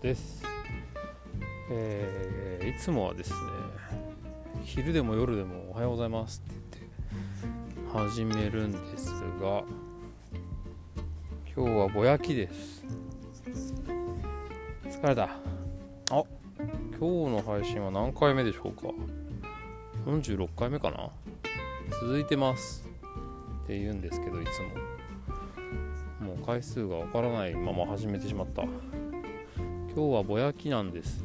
です、えー、いつもはですね昼でも夜でもおはようございますって言って始めるんですが今日はぼやきです。疲れた。あ今日の配信は何回目でしょうか。46回目かな。続いてます。って言うんですけどいつも。もう回数がわからないまま始めてしまった。今日はぼやきなんです。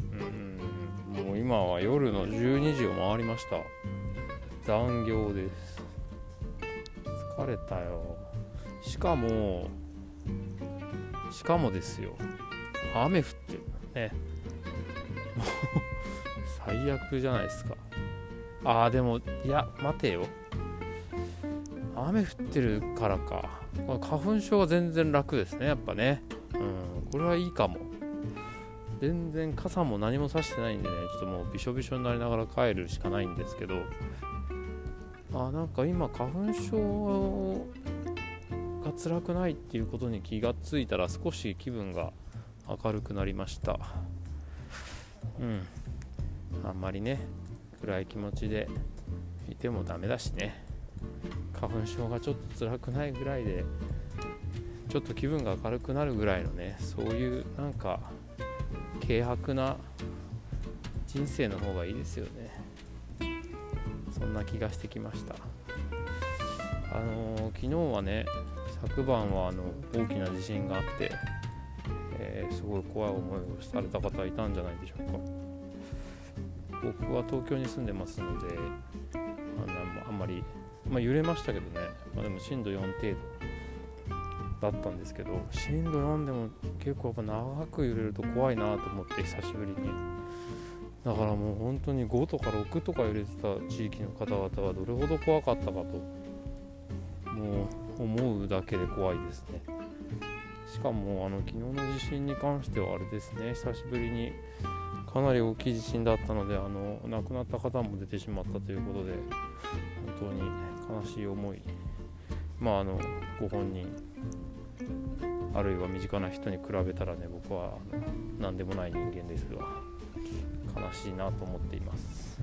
うん。もう今は夜の12時を回りました。残業です。疲れたよ。しかもしかもですよ。雨降ってる。ね。も う最悪じゃないですか。ああでもいや待てよ。雨降ってるからか。花粉症は全然楽ですねやっぱね。これはいいかも。全然傘も何もさしてないんでねちょっともうびしょびしょになりながら帰るしかないんですけど。あなんか今花粉症が辛くないっていうことに気がついたら少し気分が明るくなりました。うん。あんまりね暗い気持ちでいてもダメだしね。花粉症がちょっと辛くないぐらいでちょっと気分が明るくなるぐらいのねそういうなんか軽薄な人生の方がいいですよね。そんな気がしてきました。あのー、昨日はね昨晩はあの大きな地震があって、えー、すごい怖い思いをされた方いたんじゃないでしょうか。僕は東京に住んでますのであんまりまあ、揺れましたけどね、まあ、でも震度4程度。だったんですけど震度4でも結構やっぱ長く揺れると怖いなと思って久しぶりに。だからもう本当に5とか6とか揺れてた地域の方々はどれほど怖かったかともう思うだけで怖いですね。しかもあの昨日の地震に関してはあれですね久しぶりにかなり大きい地震だったのであの亡くなった方も出てしまったということで本当に悲しい思い。まああのご本人あるいは身近な人に比べたらね僕は何でもない人間ですが悲しいなと思っています。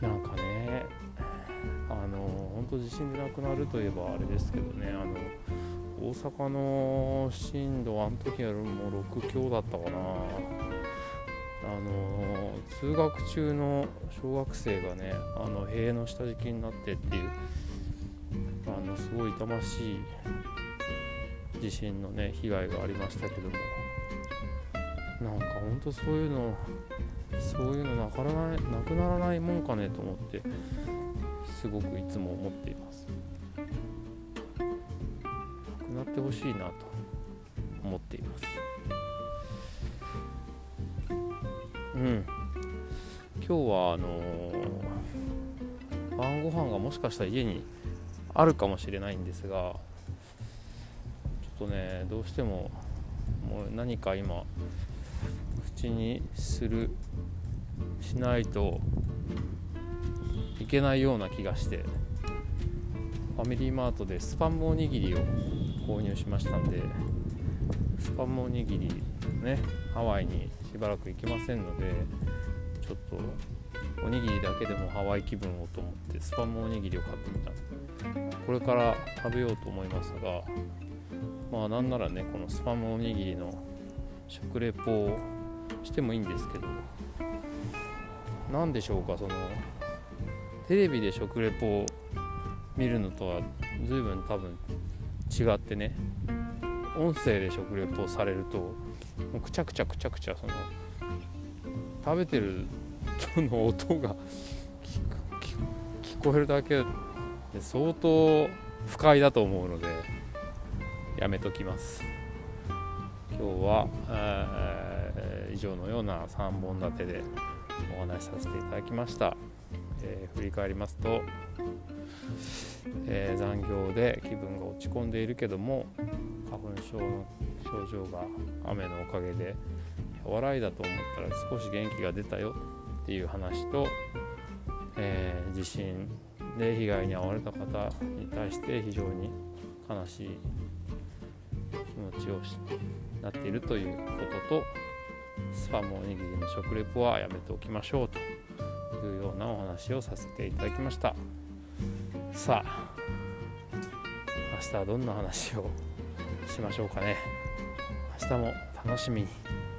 なんかねあの本当地震で亡くなるといえばあれですけどねあの大阪の震度あの時よりも6強だったかな。あの通学中の小学生がねあの塀の下敷きになってっていうのすごい痛ましい地震のね被害がありましたけども。なんかほんとそういうのそういうのなからないなくならないもんかねと思ってすごくいつも思っています。なくなってほしいなと思っています。うん。今日はあのー、晩ご飯がもしかしたら家にあるかもしれないんですがちょっとねどうしてももう何か今口にするしないといけないような気がしてファミリーマートでスパムおにぎりを購入しましたんでスパムおにぎりねハワイにしばらく行きませんのでちょっとおにぎりだけでもハワイ気分をと思ってスパムおにぎりを買ってみた。これから食べようと思いますがまあなんならねこのスパムおにぎりの食レポをしてもいいんですけど何でしょうかそのテレビで食レポを見るのとは随分多分違ってね音声で食レポされるともうくちゃくちゃくちゃくちゃその食べてる人の音が聞こえるだけで相当不快だと思うのでやめときます。今日は、えー、以上のような3本立てでお話しさせていただきました、えー、振り返りますとえー、残業で気分が落ち込んでいるけども花粉症の症状が雨のおかげで和らいだと思ったら少し元気が出たよ。っていう話と、えー、地震で被害に遭われた方に対して非常に悲しい気持ちをしなっているということとスパムおにぎりの食レポはやめておきましょうというようなお話をさせていただきました。さあ明日はどんな話をしましょうかね。明日も楽しみに。